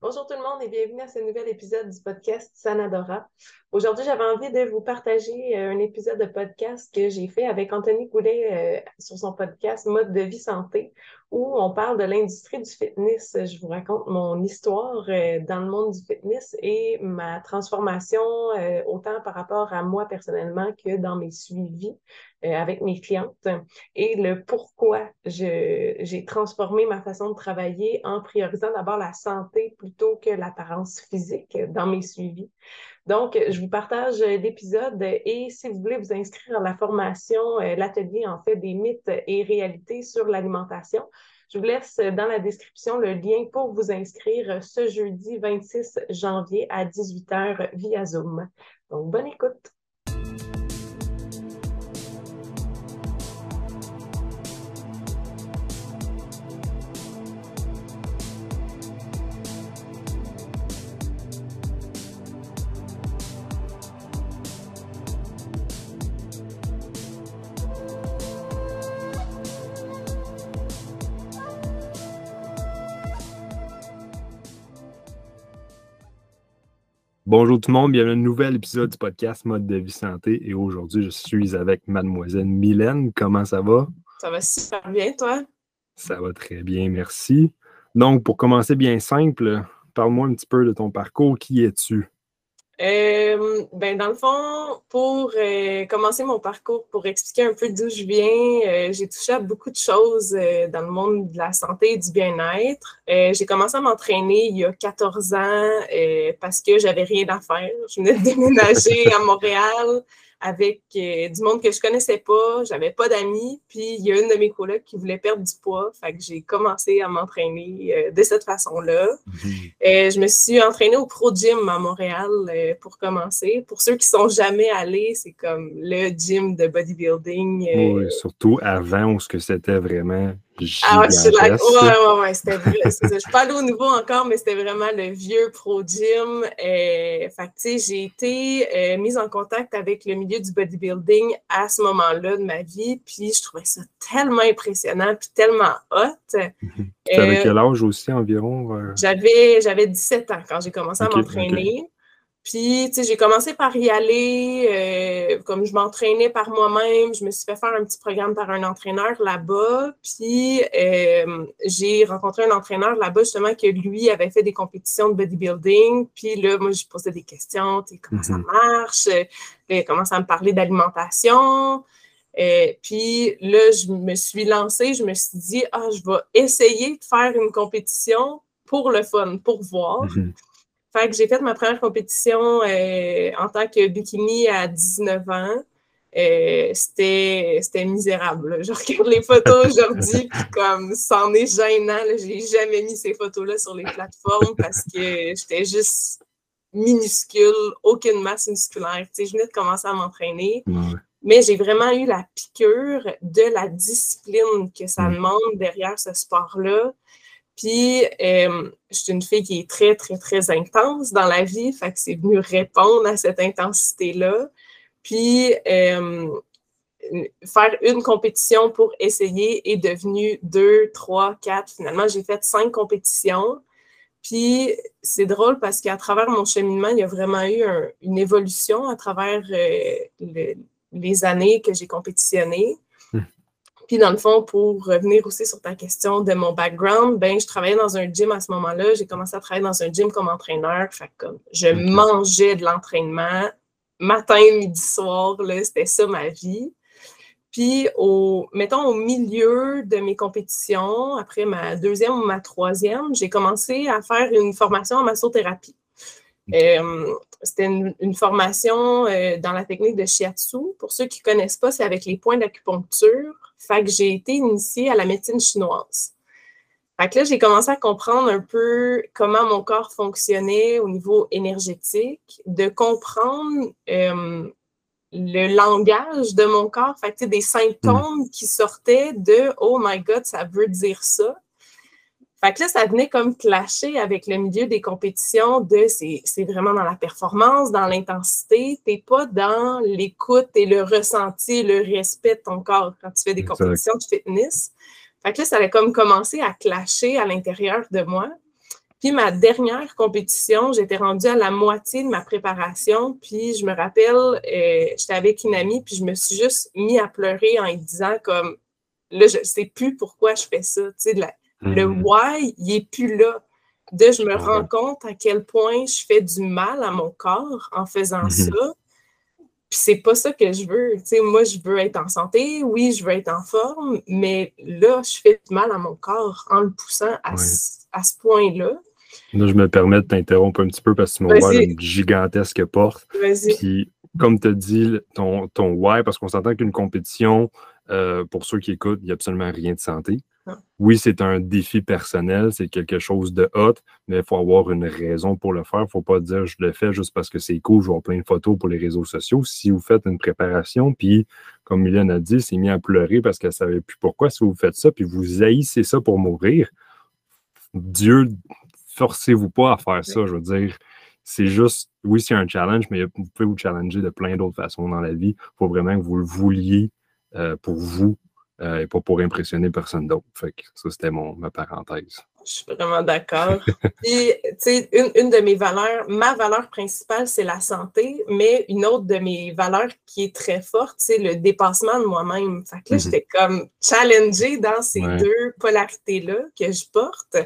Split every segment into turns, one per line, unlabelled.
Bonjour tout le monde et bienvenue à ce nouvel épisode du podcast Sanadora. Aujourd'hui, j'avais envie de vous partager euh, un épisode de podcast que j'ai fait avec Anthony Goulet euh, sur son podcast Mode de vie santé, où on parle de l'industrie du fitness. Je vous raconte mon histoire euh, dans le monde du fitness et ma transformation, autant par rapport à moi personnellement que dans mes suivis avec mes clientes et le pourquoi j'ai transformé ma façon de travailler en priorisant d'abord la santé plutôt que l'apparence physique dans mes suivis. Donc, je vous partage l'épisode et si vous voulez vous inscrire à la formation, euh, l'atelier en fait des mythes et réalités sur l'alimentation, je vous laisse dans la description le lien pour vous inscrire ce jeudi 26 janvier à 18h via Zoom. Donc, bonne écoute.
Bonjour tout le monde, bienvenue à un nouvel épisode du podcast Mode de vie santé et aujourd'hui je suis avec mademoiselle Mylène. Comment ça va?
Ça va super bien, toi?
Ça va très bien, merci. Donc pour commencer bien simple, parle-moi un petit peu de ton parcours. Qui es-tu?
Euh, ben, dans le fond, pour euh, commencer mon parcours, pour expliquer un peu d'où je viens, euh, j'ai touché à beaucoup de choses dans le monde de la santé et du bien-être. j'ai commencé à m'entraîner il y a 14 ans parce que j'avais rien à faire. Je venais de déménager à Montréal avec euh, du monde que je connaissais pas, j'avais pas d'amis, puis il y a une de mes colocs qui voulait perdre du poids, fait que j'ai commencé à m'entraîner euh, de cette façon-là. Euh, je me suis entraînée au Pro Gym à Montréal pour commencer. Pour ceux qui sont jamais allés, c'est comme le gym de bodybuilding.
oui, surtout avant où ce que c'était vraiment
ah ouais, je Ouais, ouais, ouais, c'était Je suis pas allée au nouveau encore, mais c'était vraiment le vieux Pro Gym. Euh, fait tu sais, j'ai été euh, mise en contact avec le milieu du bodybuilding à ce moment-là de ma vie, puis je trouvais ça tellement impressionnant, puis tellement hot.
Tu avais euh, quel âge aussi environ?
J'avais, j'avais 17 ans quand j'ai commencé à m'entraîner. Puis, tu sais, j'ai commencé par y aller, euh, comme je m'entraînais par moi-même, je me suis fait faire un petit programme par un entraîneur là-bas. Puis, euh, j'ai rencontré un entraîneur là-bas, justement, que lui avait fait des compétitions de bodybuilding. Puis là, moi, je posais des questions, tu sais, comment ça mhm. marche? il commence à me parler d'alimentation. Euh, puis là, je me suis lancée, je me suis dit, ah, je vais essayer de faire une compétition pour le fun, pour voir. Mhm. Fait que j'ai fait ma première compétition euh, en tant que bikini à 19 ans. Euh, c'était misérable. Je regarde les photos aujourd'hui, puis comme c'en est gênant. J'ai jamais mis ces photos-là sur les plateformes parce que j'étais juste minuscule, aucune masse musculaire. Tu sais, je venais de commencer à m'entraîner. Mais j'ai vraiment eu la piqûre de la discipline que ça demande derrière ce sport-là. Puis, euh, je suis une fille qui est très, très, très intense dans la vie, fait que c'est venu répondre à cette intensité-là. Puis, euh, faire une compétition pour essayer est devenu deux, trois, quatre. Finalement, j'ai fait cinq compétitions. Puis, c'est drôle parce qu'à travers mon cheminement, il y a vraiment eu une évolution à travers euh, les années que j'ai compétitionné. Puis dans le fond, pour revenir aussi sur ta question de mon background, ben je travaillais dans un gym à ce moment-là. J'ai commencé à travailler dans un gym comme entraîneur. Fait comme je mangeais de l'entraînement matin, midi, soir, c'était ça ma vie. Puis, au, mettons, au milieu de mes compétitions, après ma deuxième ou ma troisième, j'ai commencé à faire une formation en massothérapie. Euh, c'était une, formation euh, dans la technique de shiatsu. Pour ceux qui ne connaissent pas, c'est avec les points d'acupuncture. Fait que j'ai été initiée à la médecine chinoise. Fait que là, j'ai commencé à comprendre un peu comment mon corps fonctionnait au niveau énergétique, de comprendre euh, le langage de mon corps, fait que, des symptômes mm. qui sortaient de Oh my God, ça veut dire ça. Fait que là, ça venait comme clasher avec le milieu des compétitions de c'est vraiment dans la performance, dans l'intensité. T'es pas dans l'écoute et le ressenti, le respect de ton corps quand tu fais des compétitions de fitness. Fait que là, ça avait comme commencé à clasher à l'intérieur de moi. Puis ma dernière compétition, j'étais rendue à la moitié de ma préparation. Puis je me rappelle, euh, j'étais avec une amie, puis je me suis juste mis à pleurer en lui disant comme là, je ne sais plus pourquoi je fais ça. Tu sais, le hmm. why, il n'est plus là. De je me rends compte à quel point je fais du mal à mon corps en faisant hmm. ça. Puis c'est pas ça que je veux. Moi, je veux être en santé, oui, je veux être en forme, mais là, je fais du mal à mon corps en le poussant à, à ce point-là.
Là, je me permets de t'interrompre un petit peu parce que tu m'as ouvert une gigantesque porte. Puis, comme tu as dit, ton, ton why, parce qu'on s'entend qu'une compétition, euh, pour ceux qui écoutent, il n'y a absolument rien de santé. Oui, c'est un défi personnel, c'est quelque chose de hot, mais il faut avoir une raison pour le faire. Il ne faut pas dire je le fais juste parce que c'est cool, je vois plein de photos pour les réseaux sociaux. Si vous faites une préparation, puis comme Mylène a dit, c'est mis à pleurer parce qu'elle ne savait plus pourquoi, si vous faites ça, puis vous haïssez ça pour mourir, Dieu forcez-vous pas à faire ça. Je veux dire, c'est juste, oui, c'est un challenge, mais vous pouvez vous challenger de plein d'autres façons dans la vie. Il faut vraiment que vous le vouliez euh, pour vous euh, et pas pour impressionner personne d'autre. Fait que ça, c'était ma parenthèse.
Je suis vraiment d'accord. Puis, tu sais, une, une, de mes valeurs, ma valeur principale, c'est la santé, mais une autre de mes valeurs qui est très forte, c'est le dépassement de moi-même. Fait que là, mm-hmm. j'étais comme challengée dans ces deux polarités-là que je porte.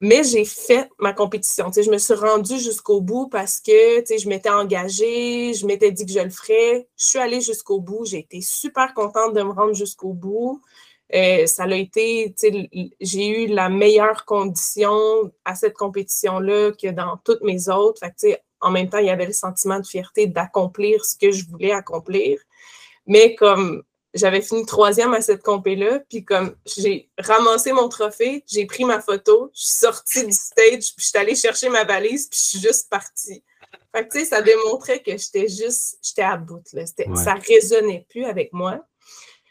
Mais j'ai fait ma compétition. je me suis rendue jusqu'au bout parce que je m'étais engagée, je m'étais dit que je le ferais. Je suis allée jusqu'au bout. J'ai été super contente de me rendre jusqu'au bout. Euh, ça a été, j'ai eu la meilleure condition à cette compétition-là que dans toutes mes autres. En même temps, il y avait le sentiment de fierté d'accomplir ce que je voulais accomplir. Mais comme j'avais fini troisième à cette compé-là, puis comme j'ai ramassé mon trophée, j'ai pris ma photo, je suis sortie du stage, puis je suis allée chercher ma valise, puis je suis juste partie. Fait que, tu sais, ça démontrait que j'étais juste, j'étais à bout, là. Ça résonnait plus avec moi.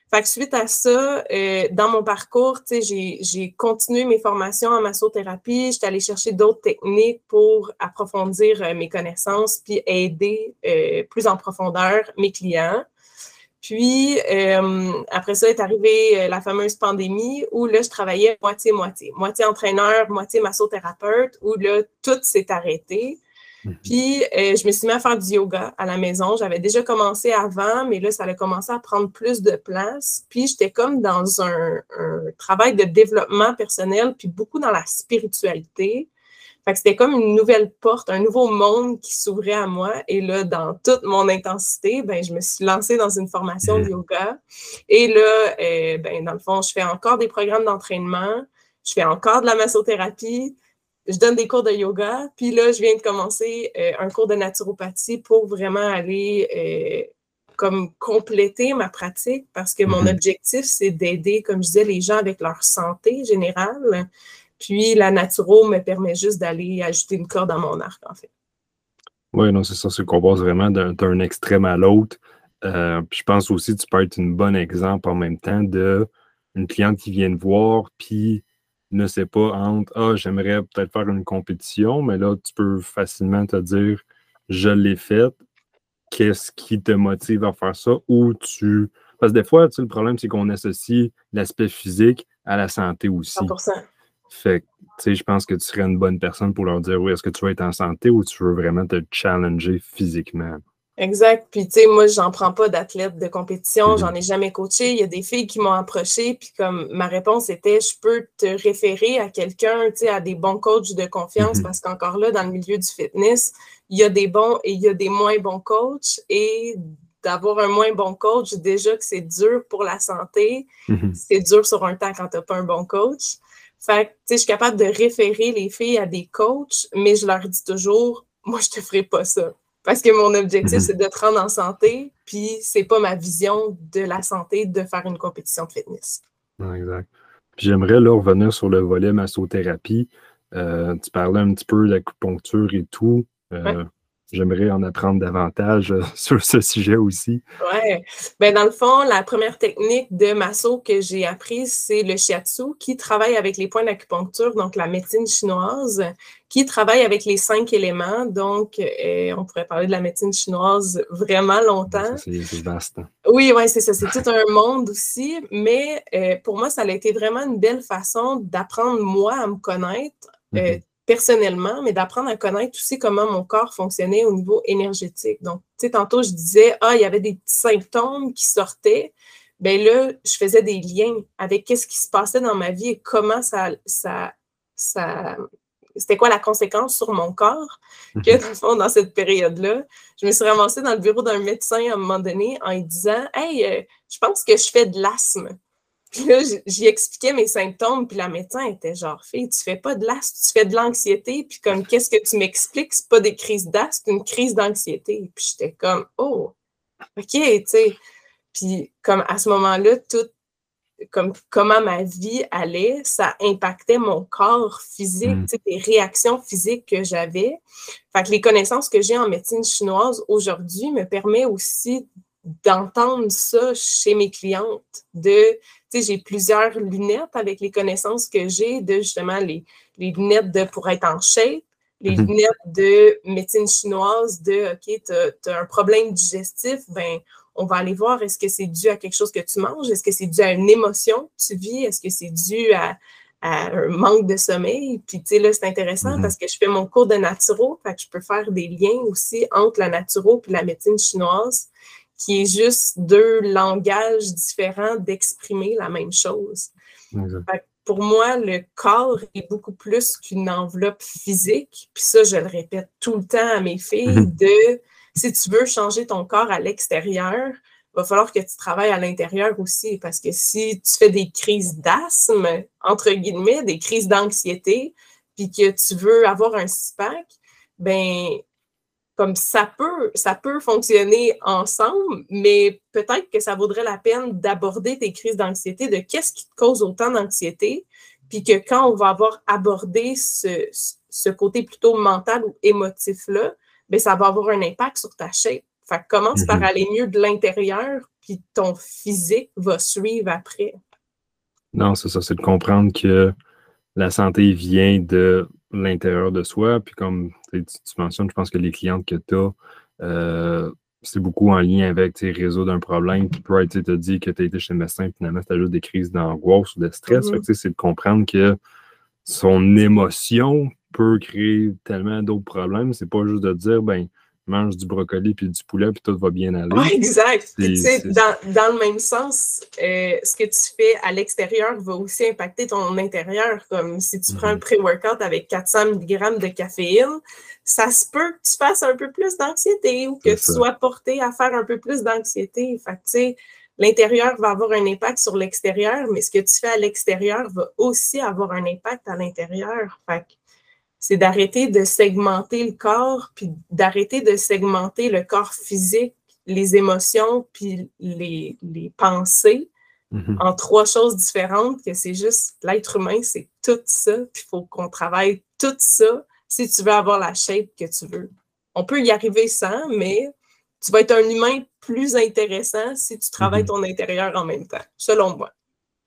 Fait que suite à ça, euh, dans mon parcours, tu sais, j'ai continué mes formations en massothérapie. J'étais allée chercher d'autres techniques pour approfondir euh, mes connaissances puis aider euh, plus en profondeur mes clients. Puis, euh, après ça est arrivée euh, la fameuse pandémie où là, je travaillais moitié-moitié. Moitié entraîneur, moitié massothérapeute, où là, tout s'est arrêté. Mhm. Puis, euh, je me suis mis à faire du yoga à la maison. J'avais déjà commencé avant, mais là, ça a commencé à prendre plus de place. Puis, j'étais comme dans un, un travail de développement personnel, puis beaucoup dans la spiritualité c'était comme une nouvelle porte, un nouveau monde qui s'ouvrait à moi. Et là, dans toute mon intensité, ben, je me suis lancée dans une formation de mmh. yoga. Et là, euh, ben, dans le fond, je fais encore des programmes d'entraînement, je fais encore de la massothérapie, je donne des cours de yoga. Puis là, je viens de commencer euh, un cours de naturopathie pour vraiment aller euh, comme compléter ma pratique parce que mon mmh objectif, c'est d'aider, comme je disais, les gens avec leur santé générale puis la naturo me permet juste d'aller ajouter une corde à mon arc, en fait.
Oui, non, c'est ça, c'est qu'on passe vraiment d'un extrême à l'autre. Euh, puis je pense aussi que tu peux être un bon exemple en même temps de une cliente qui vient te voir, puis ne sait pas entre Ah, j'aimerais peut-être faire une compétition, mais là, tu peux facilement te dire Je l'ai faite, qu'est-ce qui te motive à faire ça? Ou tu. Parce que des fois, tu sais, le problème, c'est qu'on associe l'aspect physique à la santé aussi. 100%. Fait tu sais, je pense que tu serais une bonne personne pour leur dire, oui, est-ce que tu veux être en santé ou tu veux vraiment te challenger physiquement?
Exact. Puis, tu sais, moi, j'en prends pas d'athlète de compétition, mm-hmm. j'en ai jamais coaché. Il y a des filles qui m'ont approché, puis comme ma réponse était, je peux te référer à quelqu'un, tu sais, à des bons coachs de confiance, mm-hmm. parce qu'encore là, dans le milieu du fitness, il y a des bons et il y a des moins bons coachs. Et d'avoir un moins bon coach, déjà que c'est dur pour la santé, mm-hmm. c'est dur sur un temps quand tu n'as pas un bon coach. Fait que, je suis capable de référer les filles à des coachs, mais je leur dis toujours, moi, je te ferai pas ça. Parce que mon objectif, mhm. c'est de te rendre en santé, puis c'est pas ma vision de la santé de faire une compétition de fitness.
exact. J'aimerais là revenir sur le volet massothérapie. Euh, tu parlais un petit peu d'acupuncture et tout. Euh, J'aimerais en apprendre davantage euh, sur ce sujet aussi.
Oui. Ben, dans le fond, la première technique de masso que j'ai apprise, c'est le shiatsu, qui travaille avec les points d'acupuncture, donc la médecine chinoise, qui travaille avec les cinq éléments. Donc, euh, on pourrait parler de la médecine chinoise vraiment longtemps.
C'est vaste.
Oui, oui, c'est ça. C'est tout un monde aussi. Mais euh, pour moi, ça a été vraiment une belle façon d'apprendre, moi, à me connaître. Mm-hmm personnellement, mais d'apprendre à connaître aussi comment mon corps fonctionnait au niveau énergétique. Donc, tu sais, tantôt, je disais, ah, il y avait des petits symptômes qui sortaient. Bien là, je faisais des liens avec qu'est-ce qui se passait dans ma vie et comment ça, ça, ça c'était quoi la conséquence sur mon corps que, mhm. dans le fond, dans cette période-là, je me suis ramassée dans le bureau d'un médecin à un moment donné en lui disant Hey, euh, je pense que je fais de l'asthme. Puis là, j'y expliquais mes symptômes, puis la médecin était genre, fille, tu fais pas de l'asthme, tu fais de l'anxiété, puis comme, qu'est-ce que tu m'expliques? C'est pas des crises d'asthme, c'est une crise d'anxiété. Puis j'étais comme, oh, OK, tu sais. Puis comme à ce moment-là, tout comme comment ma vie allait, ça impactait mon corps physique, mm. les réactions physiques que j'avais. Fait que les connaissances que j'ai en médecine chinoise aujourd'hui me permet aussi d'entendre ça chez mes clientes. De, j'ai plusieurs lunettes avec les connaissances que j'ai de justement les, les lunettes de pour être en shape, les mm-hmm. lunettes de médecine chinoise de OK, tu as, un problème digestif, ben on va aller voir est-ce que c'est dû à quelque chose que tu manges, est-ce que c'est dû à une émotion que tu vis, est-ce que c'est dû à, un manque de sommeil? Puis, tu sais, là, c'est intéressant mm-hmm. parce que je fais mon cours de naturo, fait que je peux faire des liens aussi entre la naturo et la médecine chinoise, qui est juste deux langages différents d'exprimer la même chose. pour moi, le corps est beaucoup plus qu'une enveloppe physique. Puis ça, je le répète tout le temps à mes filles, mm-hmm. de si tu veux changer ton corps à l'extérieur, il va falloir que tu travailles à l'intérieur aussi, parce que si tu fais des crises d'asthme, entre guillemets, des crises d'anxiété, puis que tu veux avoir un CIPAC, ben comme ça peut, ça peut fonctionner ensemble, mais peut-être que ça vaudrait la peine d'aborder tes crises d'anxiété, de qu'est-ce qui te cause autant d'anxiété, puis que quand on va avoir abordé ce, ce côté plutôt mental ou émotif-là, ben, ça va avoir un impact sur ta shape. Fait commence par mhm. aller mieux de l'intérieur, puis ton physique va suivre après.
Non, c'est ça, c'est de comprendre que la santé vient de l'intérieur de soi. Puis comme tu, mentionnes, je pense que les clientes que tu as, euh, c'est beaucoup en lien avec tes réseaux d'un problème. Puis tu te dit que tu as été chez le médecin, finalement, tu as juste des crises d'angoisse ou de stress. Mhm. C'est de comprendre que son émotion peut créer tellement d'autres problèmes. C'est pas juste de dire, ben, mange du brocoli puis du poulet puis tout va bien aller.
Oui, exact. Dans, dans, le même sens, euh, ce que tu fais à l'extérieur va aussi impacter ton intérieur. Comme si tu prends un mhm. pré-workout avec 400 mg de caféine, ça se peut que tu fasses un peu plus d'anxiété ou que tu sois porté à faire un peu plus d'anxiété. Fait tu sais, l'intérieur va avoir un impact sur l'extérieur, mais ce que tu fais à l'extérieur va aussi avoir un impact à l'intérieur. Fait c'est d'arrêter de segmenter le corps, puis d'arrêter de segmenter le corps physique, les émotions, puis les, pensées mm-hmm. en trois choses différentes, que c'est juste l'être humain, c'est tout ça, puis il faut qu'on travaille tout ça si tu veux avoir la shape que tu veux. On peut y arriver sans, mais tu vas être un humain plus intéressant si tu travailles mm-hmm. ton intérieur en même temps, selon moi.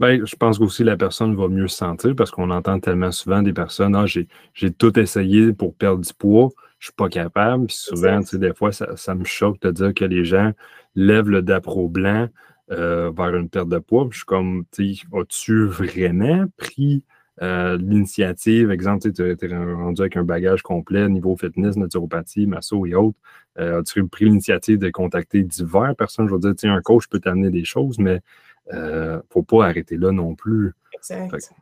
Ben, je pense qu'aussi la personne va mieux se sentir parce qu'on entend tellement souvent des personnes Ah, j'ai tout essayé pour perdre du poids, je suis pas capable. Puis souvent, tu sais, des fois, ça, me choque de dire que les gens lèvent le dapro blanc euh, vers une perte de poids. je suis comme, tu sais, as-tu vraiment pris euh, l'initiative? Exemple, tu es rendu avec un bagage complet niveau fitness, naturopathie, masso et autres. Euh, as-tu pris l'initiative de contacter divers personnes? Je veux dire, tu sais, un coach peut t'amener des choses, mais ne euh, faut pas arrêter là non plus.
Exact.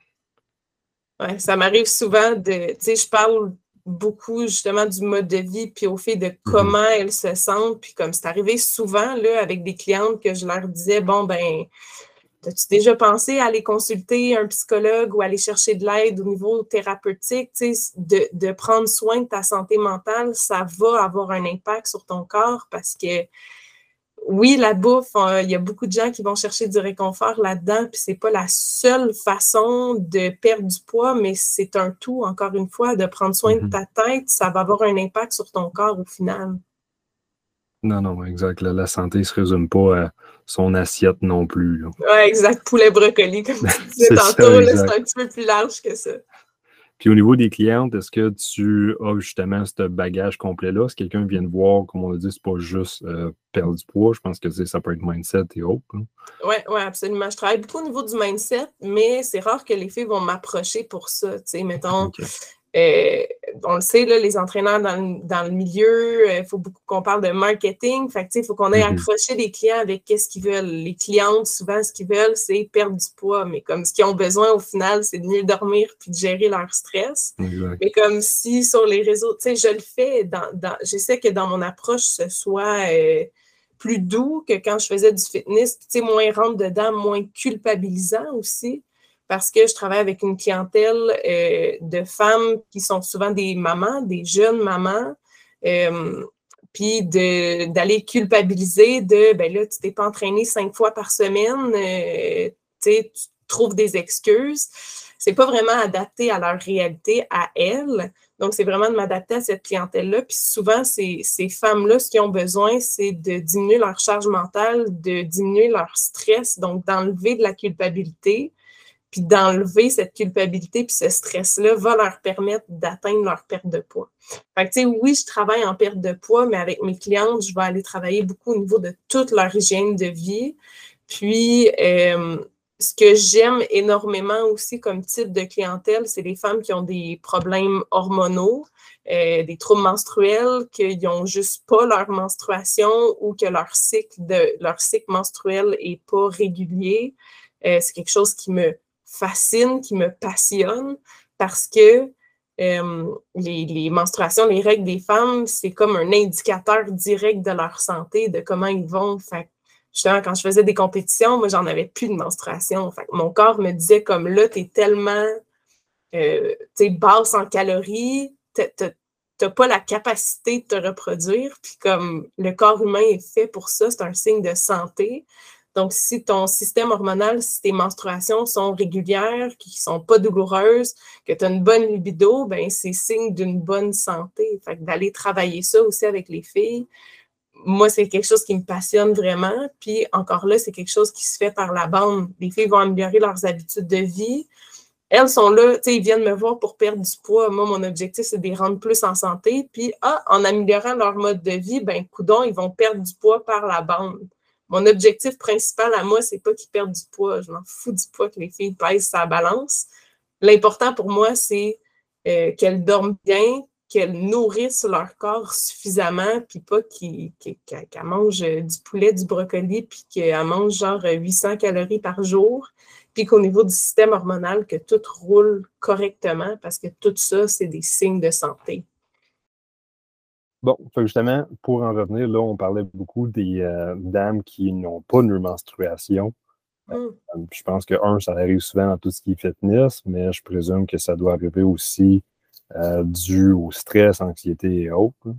Ouais, ça m'arrive souvent de, tu sais, je parle beaucoup justement du mode de vie, puis au fait de mhm. comment elles se sentent, puis comme c'est arrivé souvent là, avec des clientes que je leur disais, bon, ben, as-tu déjà pensé à aller consulter un psychologue ou aller chercher de l'aide au niveau thérapeutique, tu sais, de, de prendre soin de ta santé mentale, ça va avoir un impact sur ton corps parce que oui, la bouffe, euh, il y a beaucoup de gens qui vont chercher du réconfort là-dedans, puis c'est pas la seule façon de perdre du poids, mais c'est un tout, encore une fois, de prendre soin de mhm. ta tête, ça va avoir un impact sur ton corps au final.
Non, non, exact. La, santé ne se résume pas à son assiette non plus.
Oui, exact. Poulet brocoli, comme tu disais tantôt, c'est un petit peu plus large que ça.
Puis au niveau des clientes, est-ce que tu as justement ce bagage complet-là? Si quelqu'un vient de voir, comme on a dit, c'est pas juste euh, perdre du poids, je pense que ça peut être mindset et autres.
Oui, ouais, absolument. Je travaille beaucoup au niveau du mindset, mais c'est rare que les filles vont m'approcher pour ça. Tu sais, mettons, euh, on le sait, là, les entraîneurs dans le, milieu, il euh, faut beaucoup qu'on parle de marketing. Fait il faut qu'on ait mm-hmm. accroché les clients avec qu'est-ce qu'ils veulent. Les clientes, souvent, ce qu'ils veulent, c'est perdre du poids. Mais comme ce qu'ils ont besoin, au final, c'est de mieux dormir puis de gérer leur stress. Mais comme si sur les réseaux, tu sais, je le fais, dans, j'essaie que dans mon approche, ce soit euh, plus doux que quand je faisais du fitness, tu sais, moins rentre dedans, moins culpabilisant aussi parce que je travaille avec une clientèle euh, de femmes qui sont souvent des mamans, des jeunes mamans, euh, puis d'aller culpabiliser de, ben là, tu t'es pas entraîné cinq fois par semaine, euh, tu trouves des excuses. C'est pas vraiment adapté à leur réalité, à elles. Donc, c'est vraiment de m'adapter à cette clientèle-là. Puis souvent, ces, ces femmes-là, ce qu'ils ont besoin, c'est de diminuer leur charge mentale, de diminuer leur stress, donc d'enlever de la culpabilité, puis d'enlever cette culpabilité puis ce stress-là va leur permettre d'atteindre leur perte de poids. Fait que, tu sais, oui, je travaille en perte de poids, mais avec mes clientes, je vais aller travailler beaucoup au niveau de toute leur hygiène de vie. Puis, euh, ce que j'aime énormément aussi comme type de clientèle, c'est les femmes qui ont des problèmes hormonaux, euh, des troubles menstruels, qu'ils n'ont juste pas leur menstruation ou que leur cycle, de, leur cycle menstruel n'est pas régulier. Euh, c'est quelque chose qui me fascine, qui me passionne parce que euh, les, menstruations, les règles des femmes, c'est comme un indicateur direct de leur santé, de comment ils vont. Fait, justement, quand je faisais des compétitions, moi, j'en avais plus de menstruation. Fait, mon corps me disait comme là, tu es tellement euh, basse en calories, tu n'as pas la capacité de te reproduire. Puis comme le corps humain est fait pour ça, c'est un signe de santé. Donc, si ton système hormonal, si tes menstruations sont régulières, qui ne sont pas douloureuses, que tu as une bonne libido, ben c'est signe d'une bonne santé. D'aller travailler ça aussi avec les filles, moi, c'est quelque chose qui me passionne vraiment. Puis encore là, c'est quelque chose qui se fait par la bande. Les filles vont améliorer leurs habitudes de vie. Elles sont là, tu sais, ils viennent me voir pour perdre du poids. Moi, mon objectif, c'est de les rendre plus en santé. Puis, ah, en améliorant leur mode de vie, ben, coudon, ils vont perdre du poids par la bande. Mon objectif principal à moi, c'est pas qu'ils perdent du poids. Je m'en fous du poids que les filles pèsent sa balance. L'important pour moi, c'est euh, qu'elles dorment bien, qu'elles nourrissent leur corps suffisamment, puis pas qu'elles mangent du poulet, du brocoli, puis qu'elles mangent genre 800 calories par jour, puis qu'au niveau du système hormonal, que tout roule correctement, parce que tout ça, c'est des signes de santé.
Bon, justement, pour en revenir, là, on parlait beaucoup des euh, dames qui n'ont pas de menstruation. Mmh. Euh, je pense que, un, ça arrive souvent dans tout ce qui est fitness, mais je présume que ça doit arriver aussi euh, dû au stress, anxiété et autres.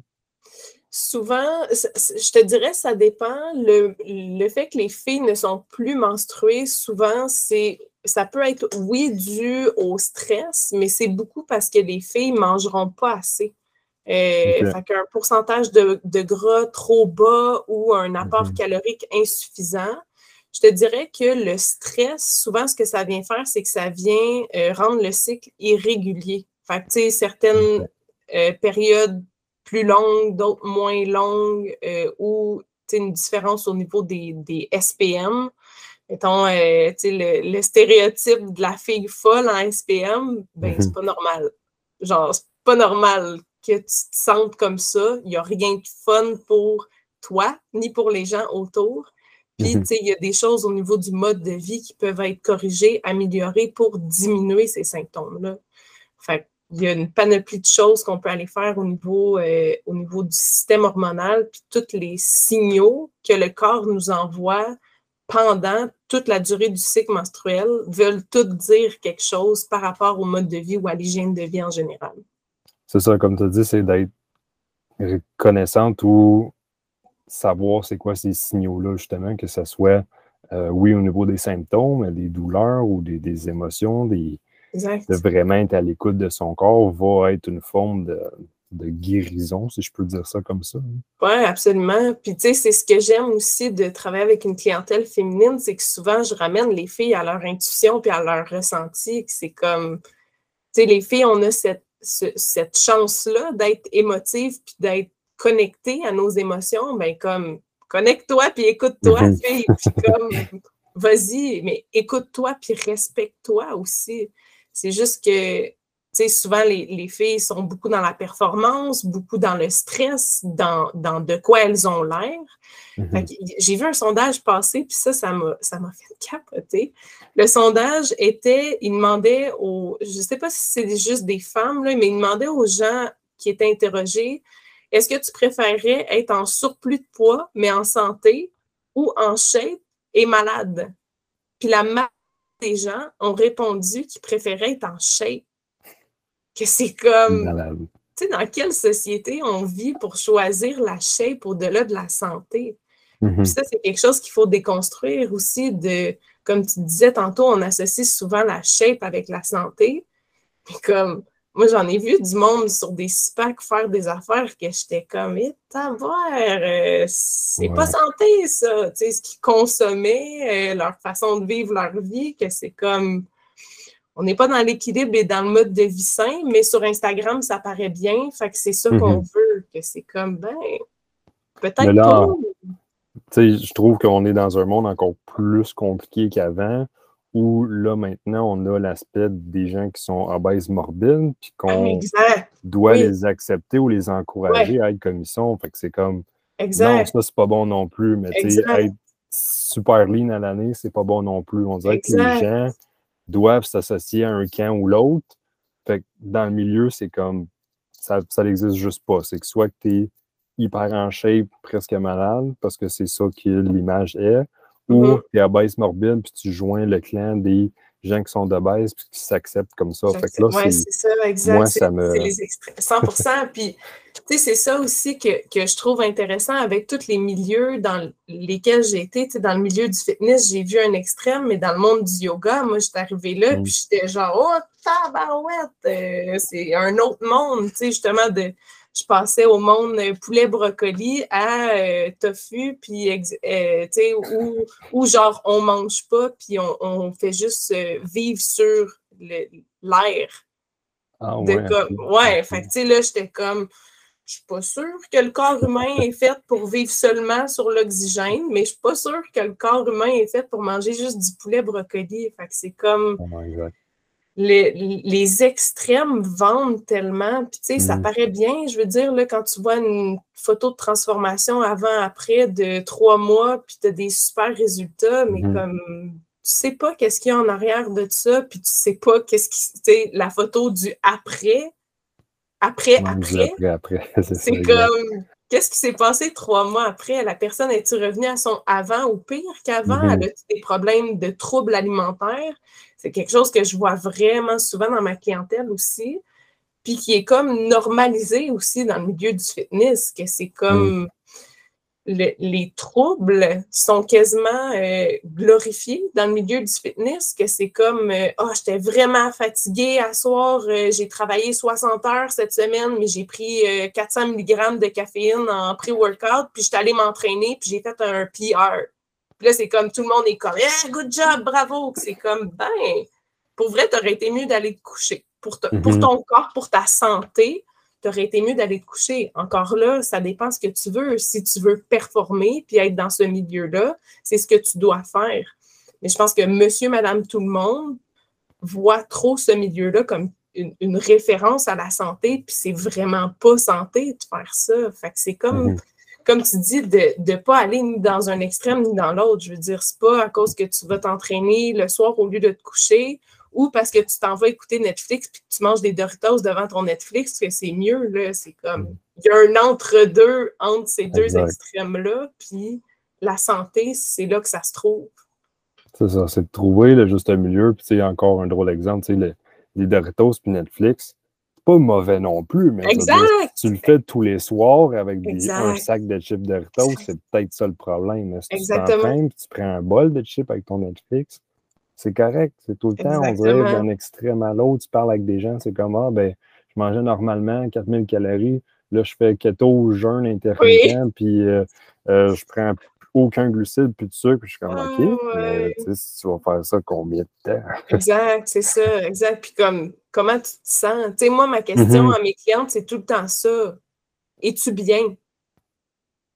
Souvent, je te dirais, ça dépend. Le, le, fait que les filles ne sont plus menstruées, souvent, c'est ça peut être, oui, dû au stress, mais c'est beaucoup parce que les filles ne mangeront pas assez. Euh, fait qu'un pourcentage de, gras trop bas ou un apport mhm. calorique insuffisant. Je te dirais que le stress, souvent, ce que ça vient faire, c'est que ça vient euh, rendre le cycle irrégulier. Fait que, certaines euh, périodes plus longues, d'autres moins longues, ou une différence au niveau des, des SPM. Mettons, le, le, stéréotype de la fille folle en SPM, ben, c'est mhm. pas normal. Genre, c'est pas normal que tu te sentes comme ça. Il n'y a rien de fun pour toi, ni pour les gens autour. Puis, mhm. tu sais, il y a des choses au niveau du mode de vie qui peuvent être corrigées, améliorées pour diminuer ces symptômes-là. Fait il y a une panoplie de choses qu'on peut aller faire au niveau, euh, au niveau du système hormonal, puis tous les signaux que le corps nous envoie pendant toute la durée du cycle menstruel veulent tout dire quelque chose par rapport au mode de vie ou à l'hygiène de vie en général
c'est ça, comme tu as dit, c'est d'être reconnaissante ou savoir c'est quoi ces signaux-là, justement, que ce soit, euh, oui, au niveau des symptômes, des douleurs ou des, émotions, des, de vraiment être à l'écoute de son corps va être une forme de, guérison, si je peux dire ça comme ça.
Oui, absolument. Puis, tu sais, c'est ce que j'aime aussi de travailler avec une clientèle féminine, c'est que souvent, je ramène les filles à leur intuition puis à leur ressenti. C'est comme, tu sais, les filles, on a cette cette chance-là d'être émotive puis d'être connectée à nos émotions, ben comme connecte-toi puis écoute-toi, mhm. puis comme vas-y, mais écoute-toi puis respecte-toi aussi. C'est juste que souvent, les, filles sont beaucoup dans la performance, beaucoup dans le stress, dans, dans de quoi elles ont l'air. Mhm. J'ai vu un sondage passer, puis ça, ça m'a fait capoter. Le sondage était, il demandait aux, je ne sais pas si c'est juste des femmes, là, mais il demandait aux gens qui étaient interrogés, est-ce que tu préférerais être en surplus de poids, mais en santé, ou en shape et malade? Puis la majorité des gens ont répondu qu'ils préféraient être en shape. Que c'est comme. Tu sais, dans quelle société on vit pour choisir la shape au-delà de la santé? Puis mhm. ça, c'est quelque chose qu'il faut déconstruire aussi de, comme tu disais tantôt, on associe souvent la shape avec la santé. Puis comme, moi, j'en ai vu du monde sur des SPAC faire des affaires que j'étais comme, et eh, voir, euh, c'est pas santé, ça. Tu sais, ce qu'ils consommaient, euh, leur façon de vivre leur vie, que c'est comme, on n'est pas dans l'équilibre et dans le mode de vie sain, mais sur Instagram, ça paraît bien. Fait que c'est ça qu'on mhm. veut, que c'est comme, ben, peut-être pas
je trouve qu'on est dans un monde encore plus compliqué qu'avant, où là, maintenant, on a l'aspect des gens qui sont obèses morbides, puis qu'on doit les accepter ou les encourager à être comme ils sont. Fait que c'est comme, non, ça, c'est pas bon non plus, mais tu sais, être super lean à l'année, c'est pas bon non plus. On dirait que les gens doivent s'associer à un camp ou l'autre. Fait que dans le milieu, c'est comme, ça, ça n'existe juste pas. C'est que soit que tu es hyper en shape, presque malade, parce que c'est ça que l'image est, ou mm-hmm. tu es obèse morbide, puis tu joins le clan des gens qui sont de base puis qui s'acceptent comme ça.
Fait que là, ouais, c'est ça, exact. Moi, ça me... les 100 Puis, tu sais, c'est ça aussi que, que, je trouve intéressant avec tous les milieux dans lesquels j'ai été. Tu sais, dans le milieu du fitness, j'ai vu un extrême, mais dans le monde du yoga, moi, j'étais arrivée là, mm. puis j'étais genre, oh, tabarouette! Euh, c'est un autre monde, tu sais, justement, de je passais au monde poulet brocoli à euh, tofu, puis, euh, sais, où, genre on mange pas, puis on, fait juste vivre sur l'air. Ah ouais. ouais, fait tu sais, là, j'étais comme, je suis pas sûre que le corps humain est fait pour vivre seulement sur l'oxygène, mais je suis pas sûre que le corps humain est fait pour manger juste du poulet brocoli. Fait que c'est comme. Oh les, extrêmes vendent tellement. Puis, tu sais, ça mm. paraît bien. Je veux dire, là, quand tu vois une photo de transformation avant-après de trois mois, puis tu as des super résultats, mais mm-hmm. comme tu sais pas qu'est-ce qu'il y a en arrière de ça, puis tu sais pas qu'est-ce qui. Tu sais, la photo du après. Après, après. après, C'est comme. Qu'est-ce qui s'est passé trois mois après? La personne est-tu revenue à son avant ou pire qu'avant? Mm-hmm. Elle a des problèmes de troubles alimentaires? C'est quelque chose que je vois vraiment souvent dans ma clientèle aussi, puis qui est comme normalisé aussi dans le milieu du fitness, que c'est comme mm. les troubles sont quasiment euh, glorifiés dans le milieu du fitness, que c'est comme euh, oh, j'étais vraiment fatiguée à soir, euh, j'ai travaillé 60 heures cette semaine, mais j'ai pris 400 mg de caféine en pré-workout, puis j'étais allée m'entraîner, puis j'ai fait un PR. Puis là, c'est comme tout le monde est comme hey, good job, bravo. C'est comme ben, pour vrai, tu aurais été mieux d'aller te coucher. Pour, pour mhm. ton corps, pour ta santé, tu aurais été mieux d'aller te coucher. Encore là, ça dépend ce que tu veux. Si tu veux performer puis être dans ce milieu-là, c'est ce que tu dois faire. Mais je pense que monsieur, madame, tout le monde voit trop ce milieu-là comme une, référence à la santé, puis c'est vraiment pas santé de faire ça. Fait que c'est comme. Mhm comme tu dis, de ne pas aller ni dans un extrême ni dans l'autre. Je veux dire, c'est pas à cause que tu vas t'entraîner le soir au lieu de te coucher ou parce que tu t'en vas écouter Netflix puis que tu manges des Doritos devant ton Netflix que c'est mieux. Là. C'est comme, il y a un entre-deux entre ces deux extrêmes-là. Puis la santé, c'est là que ça se trouve.
C'est ça, c'est de trouver le juste milieu. Puis, tu encore un drôle exemple, tu sais, les Doritos puis Netflix pas mauvais non plus, mais tu le fais tous les soirs avec un sac de chips Doritos, c'est peut-être ça le problème. Si Exactement. tu tu prends un bol de chips avec ton Netflix, c'est correct. C'est tout le temps, on dirait d'un extrême à l'autre, tu parles avec des gens, c'est comme ah, ben, je mangeais normalement 4000 calories, là, je fais keto, jeûne intermittent, puis euh, euh, je prends aucun glucide puis de sucre. Puis je suis comme, OK, ah, mais tu vas faire ça combien de temps?
exact, c'est ça, exact. Puis comme, comment tu te sens? Tu sais, moi, ma question mm-hmm. à mes clientes, c'est tout le temps ça. Es-tu bien?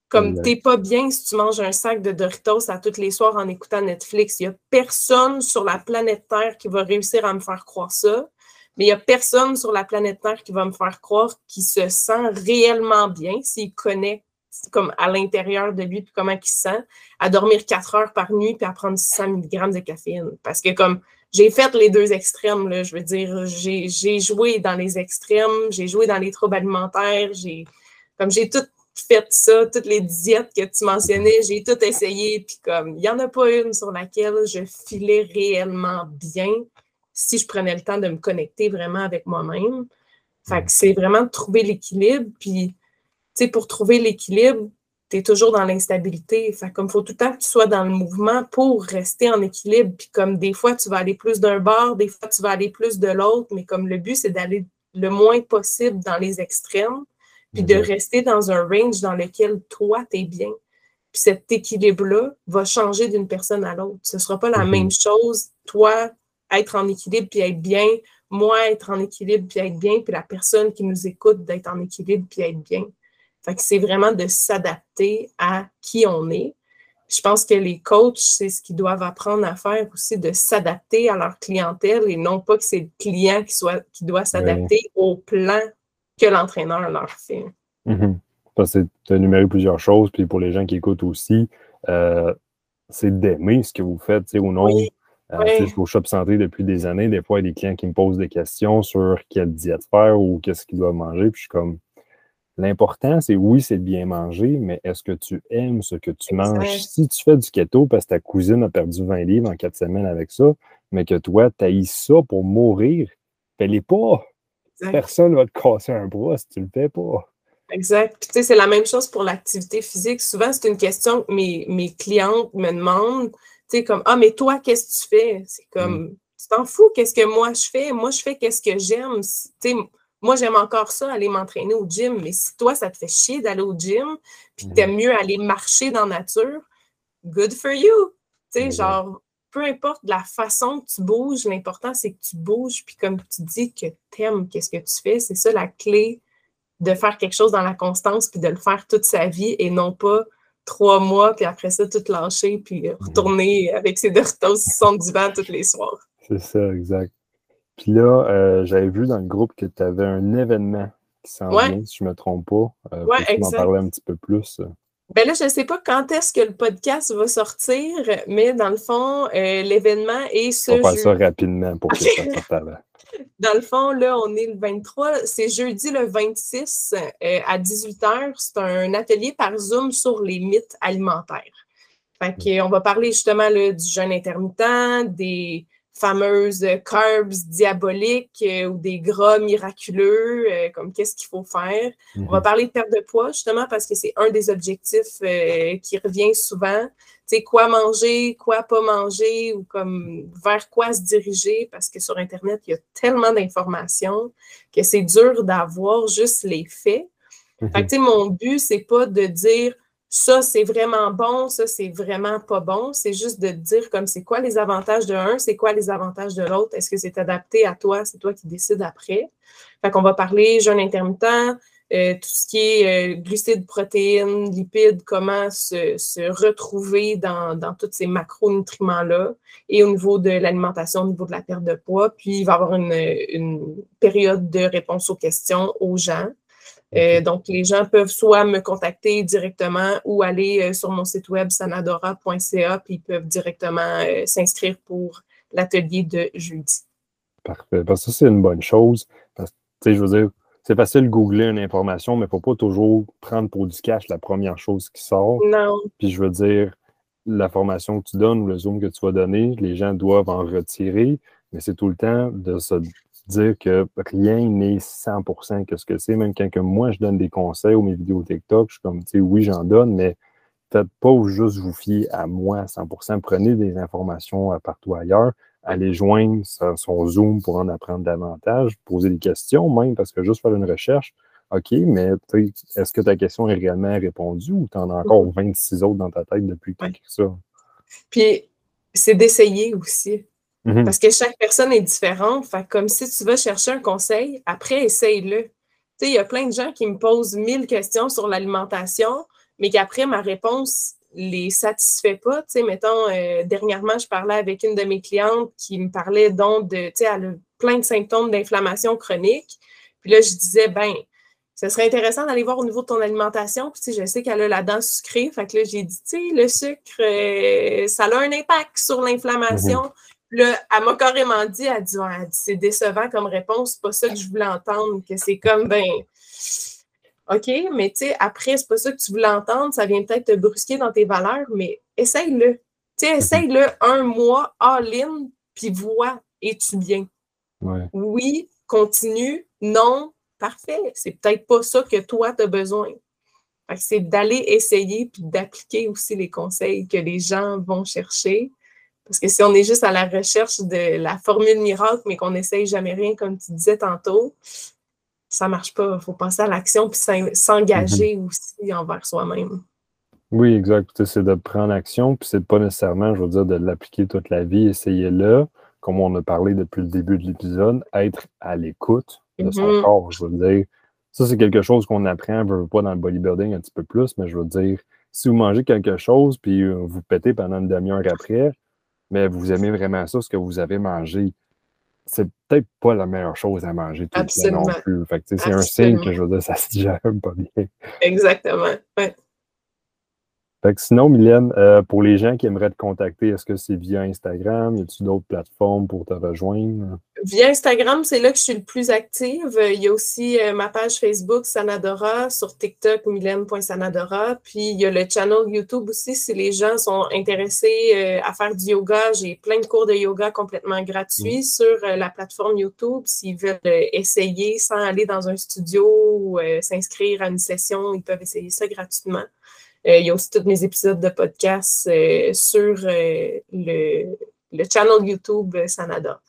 Comme t'es pas bien si tu manges un sac de Doritos à tous les soirs en écoutant Netflix. Il n'y a personne sur la planète Terre qui va réussir à me faire croire ça. Mais il n'y a personne sur la planète Terre qui va me faire croire qu'il se sent réellement bien s'il connaît comme à l'intérieur de lui, puis comment il se sent, à dormir quatre heures par nuit, puis à prendre 100 mg de caféine. Parce que comme j'ai fait les deux extrêmes, là, je veux dire, j'ai joué dans les extrêmes, j'ai joué dans les troubles alimentaires, j'ai comme j'ai tout fait ça, toutes les diètes que tu mentionnais, j'ai tout essayé, puis comme il n'y en a pas une sur laquelle je filais réellement bien si je prenais le temps de me connecter vraiment avec moi-même. Fait que c'est vraiment de trouver l'équilibre, puis sais, pour trouver l'équilibre, tu es toujours dans l'instabilité. Fait comme il faut tout le temps que tu sois dans le mouvement pour rester en équilibre. Puis comme des fois, tu vas aller plus d'un bord, des fois, tu vas aller plus de l'autre, mais comme le but, c'est d'aller le moins possible dans les extrêmes, puis de rester dans un range dans lequel toi, tu es bien. Puis cet équilibre-là va changer d'une personne à l'autre. Ce ne sera pas la mm-hmm. même chose, toi, être en équilibre puis être bien, moi, être en équilibre puis être bien, puis la personne qui nous écoute d'être en équilibre puis être bien. Fait que c'est vraiment de s'adapter à qui on est. Je pense que les coachs, c'est ce qu'ils doivent apprendre à faire aussi, de s'adapter à leur clientèle et non pas que c'est le client qui, soit, qui doit s'adapter au plan que l'entraîneur leur fait.
Mm -hmm. Tu as énuméré plusieurs choses, puis pour les gens qui écoutent aussi, euh, c'est d'aimer ce que vous faites, ou non. Oui. Euh, Je suis au shop santé depuis des années. Des fois, il y a des clients qui me posent des questions sur quelle diète faire ou qu'est-ce qu'ils doivent manger. Puis je suis comme, L'important, c'est oui, c'est de bien manger, mais est-ce que tu aimes ce que tu manges? Si tu fais du keto parce que ta cousine a perdu 20 livres en quatre semaines avec ça, mais que toi, tu haïs ça pour mourir, fais-les pas. Personne ne va te casser un bras si tu le fais pas.
Exact. Puis, tu sais, c'est la même chose pour l'activité physique. Souvent, c'est une question que mes, mes clientes me demandent. Tu sais, comme, ah, mais toi, qu'est-ce que tu fais? C'est comme, mmh. tu t'en fous, qu'est-ce que moi je fais? Moi, je fais qu'est-ce que j'aime. Tu sais, moi, j'aime encore ça, aller m'entraîner au gym, mais si toi, ça te fait chier d'aller au gym, puis que t'aimes mieux aller marcher dans la nature, good for you. Tu sais, genre, peu importe la façon que tu bouges, l'important, c'est que tu bouges, puis comme tu dis que t'aimes qu'est-ce que tu fais, c'est ça la clé de faire quelque chose dans la constance, puis de le faire toute sa vie, et non pas trois mois, puis après ça, tout lâcher, puis mhm. retourner avec ses Doritos sur son divan tous les soirs.
C'est ça, exact. Puis là, euh, j'avais vu dans le groupe que tu avais un événement qui s'en vient, si je ne me trompe pas. Euh, ouais, tu m'en parler un petit peu plus?
Ben là, je ne sais pas quand est-ce que le podcast va sortir, mais dans le fond, euh, l'événement est ce.
On va faire ça rapidement pour que ça sorte avant.
Dans le fond, là, on est le 23. C'est jeudi le 26 à 18h. C'est un atelier par Zoom sur les mythes alimentaires. Fait qu'on va parler justement là, du jeûne intermittent, des, fameuses carbs diaboliques euh, ou des gras miraculeux, euh, comme qu'est-ce qu'il faut faire. On va mhm. parler de perte de poids, justement, parce que c'est un des objectifs euh, qui revient souvent. Tu sais, quoi manger, quoi pas manger, ou comme vers quoi se diriger, parce que sur Internet, il y a tellement d'informations que c'est dur d'avoir juste les faits. Fait que, mhm. tu sais, mon but, c'est pas de dire ça, c'est vraiment bon, ça, c'est vraiment pas bon. C'est juste de dire comme c'est quoi les avantages de un, c'est quoi les avantages de l'autre. Est-ce que c'est adapté à toi? C'est toi qui décides après. Fait qu'on va parler jeûne intermittent, euh, tout ce qui est euh, glucides, protéines, lipides, comment se, retrouver dans, tous ces macronutriments-là et au niveau de l'alimentation, au niveau de la perte de poids. Puis, il va y avoir une, une période de réponse aux questions aux gens. Euh, donc, les gens peuvent soit me contacter directement ou aller euh, sur mon site web sanadora.ca, puis ils peuvent directement euh, s'inscrire pour l'atelier de jeudi.
Parfait. Parce que ça, c'est une bonne chose. Parce que, je veux dire, c'est facile de googler une information, mais il ne faut pas toujours prendre pour du cash la première chose qui sort.
Non.
Puis je veux dire, la formation que tu donnes ou le Zoom que tu vas donner, les gens doivent en retirer, mais c'est tout le temps de se dire que rien n'est 100% que ce que c'est. Même quand moi, je donne des conseils ou mes vidéos TikTok, je suis comme, tu sais, oui, j'en donne, mais faites pas juste vous fier à moi à 100%. Prenez des informations euh, partout ailleurs. Allez joindre son Zoom pour en apprendre davantage. Poser des questions même, parce que juste faire une recherche, OK, mais est-ce que ta question est réellement répondue ou tu en as encore 26 autres dans ta tête depuis que tu ça?
Puis, c'est d'essayer aussi. Mhm. Parce que chaque personne est différente. Fait comme si tu vas chercher un conseil, après, essaye-le. Tu sais, il y a plein de gens qui me posent mille questions sur l'alimentation, mais qu'après, ma réponse les satisfait pas. Tu sais, mettons, euh, dernièrement, je parlais avec une de mes clientes qui me parlait donc de, tu sais, elle plein de symptômes d'inflammation chronique. Puis là, je disais, ben, ce serait intéressant d'aller voir au niveau de ton alimentation. Puis, tu sais, je sais qu'elle a la dent sucrée. Fait que là, j'ai dit, tu sais, le sucre, euh, ça a un impact sur l'inflammation. Mhm. Là, elle m'a carrément dit, elle dit, c'est décevant comme réponse. C'est pas ça que je voulais entendre, que c'est comme, ben, OK, mais tu sais, après, c'est pas ça que tu voulais entendre. Ça vient peut-être te brusquer dans tes valeurs, mais essaye-le. Tu sais, essaye-le un mois all-in, puis vois, es-tu bien? Oui, continue. Non, parfait. C'est peut-être pas ça que toi, tu as besoin. C'est d'aller essayer puis d'appliquer aussi les conseils que les gens vont chercher. Parce que si on est juste à la recherche de la formule miracle, mais qu'on n'essaye jamais rien, comme tu disais tantôt, ça ne marche pas. Il faut passer à l'action puis s'engager mhm. aussi envers soi-même.
Oui, exact. C'est de prendre action, puis c'est pas nécessairement, je veux dire, de l'appliquer toute la vie, essayer-le, comme on a parlé depuis le début de l'épisode, être à l'écoute de son mm-hmm. corps. Je veux dire, ça, c'est quelque chose qu'on apprend, je veux pas dans le bodybuilding un petit peu plus, mais je veux dire, si vous mangez quelque chose, puis euh, vous pétez pendant une demi-heure après, mais vous aimez vraiment ça, ce que vous avez mangé, c'est peut-être pas la meilleure chose à manger tout le temps non plus. c'est un signe que je veux dire, ça se digère pas bien.
Exactement. Ouais
sinon, Mylène, euh, pour les gens qui aimeraient te contacter, est-ce que c'est via Instagram? Y a-t-il d'autres plateformes pour te rejoindre?
Via Instagram, c'est là que je suis le plus active. Il y a aussi euh, ma page Facebook Sanadora, sur TikTok mylène.sanadora. Puis il y a le channel YouTube aussi si les gens sont intéressés euh, à faire du yoga. J'ai plein de cours de yoga complètement gratuits mm. sur la plateforme YouTube. S'ils veulent essayer sans aller dans un studio ou s'inscrire à une session, ils peuvent essayer ça gratuitement. Euh, il y a aussi tous mes épisodes de podcast euh, sur euh, le, le, channel YouTube Sanada.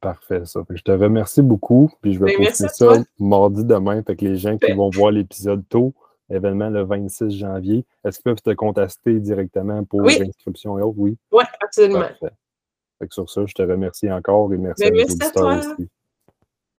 Parfait, ça. Je te remercie beaucoup. Puis je vais ben, poster ça mardi demain. Fait que les gens qui ben. vont voir l'épisode tôt, événement le 26 janvier, est-ce qu'ils peuvent te contacter directement pour l'inscription et autres? Oui.
Oui, absolument.
Fait que sur ça, je te remercie encore et merci ben, à nos auditeurs aussi.